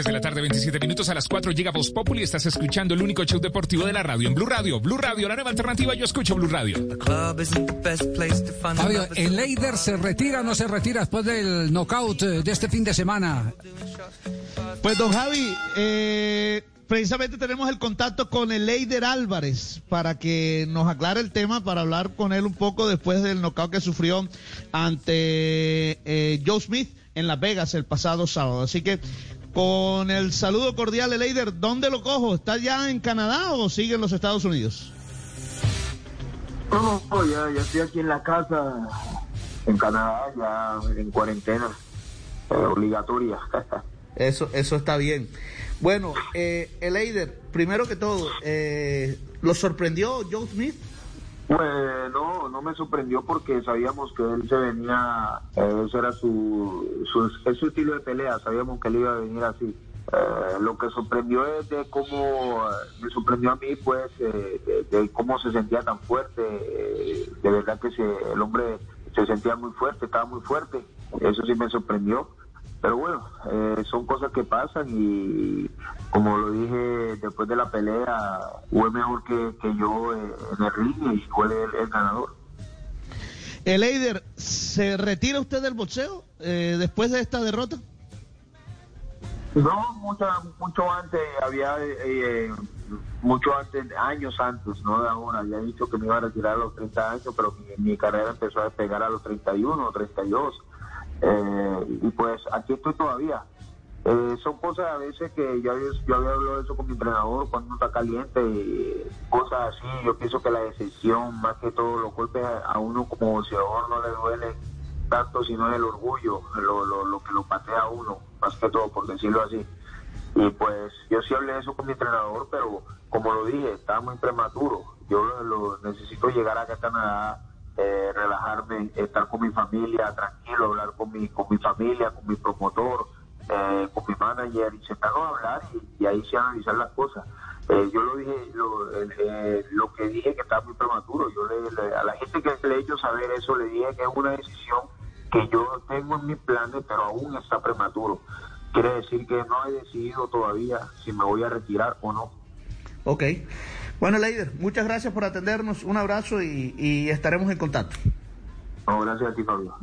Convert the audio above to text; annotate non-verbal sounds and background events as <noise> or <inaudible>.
3 de la tarde, 27 minutos. A las 4 llega Voz Populi. Estás escuchando el único show deportivo de la radio en Blue Radio. Blue Radio, la nueva alternativa. Yo escucho Blue Radio. Fabio, ¿el Leider se retira o no se retira después del knockout eh, de este fin de semana? Pues, don Javi, eh, precisamente tenemos el contacto con el Leider Álvarez para que nos aclare el tema, para hablar con él un poco después del knockout que sufrió ante eh, Joe Smith en Las Vegas el pasado sábado. Así que con el saludo cordial, Leider, ¿dónde lo cojo? ¿Está ya en Canadá o sigue en los Estados Unidos? No, no, ya, ya estoy aquí en la casa, en Canadá, ya en cuarentena, eh, obligatoria. <laughs> Eso, eso está bien. Bueno, eh, Eider, primero que todo, eh, ¿lo sorprendió Joe Smith? Pues no, no me sorprendió porque sabíamos que él se venía, eh, ese era su, su, su estilo de pelea, sabíamos que él iba a venir así. Eh, lo que sorprendió es de cómo, me sorprendió a mí, pues, eh, de, cómo se sentía tan fuerte. Eh, de verdad que se, el hombre se sentía muy fuerte, estaba muy fuerte. Eso sí me sorprendió. Pero bueno, son cosas que pasan y como lo dije después de la pelea, fue mejor que, yo en el ring y fue el, el ganador. El Eider, ¿se retira usted del boxeo después de esta derrota? No, mucho, mucho antes, había eh, mucho antes, años antes, no de ahora, había dicho que me iba a retirar a los 30 años, pero mi, carrera empezó a despegar a los 31 o 32. Eh, y pues aquí estoy todavía. Eh, son cosas a veces que yo, había hablado de eso con mi entrenador cuando está caliente, y cosas así. Yo pienso que la decisión, más que todo, los golpes a, uno como boxeador no le duelen tanto, sino el orgullo, lo, lo, lo que lo patea a uno más que todo, por decirlo así. Y pues yo sí hablé de eso con mi entrenador, pero como lo dije, estaba muy prematuro. Yo lo, necesito llegar a Canadá, eh, relajarme, estar con mi familia, tranquilo, hablar con mi, con mi familia, con mi promotor, eh, con mi manager, y sentarnos a hablar y, ahí sí analizar las cosas. Eh, yo lo dije, lo, lo, que dije que estaba muy prematuro. Yo le, a la gente que le he hecho saber eso, le dije que es una decisión que yo tengo en mis planes, pero aún está prematuro. Quiere decir que no he decidido todavía si me voy a retirar o no. Ok. Bueno, Leider, muchas gracias por atendernos. Un abrazo y, estaremos en contacto. No, gracias a ti, Fabio.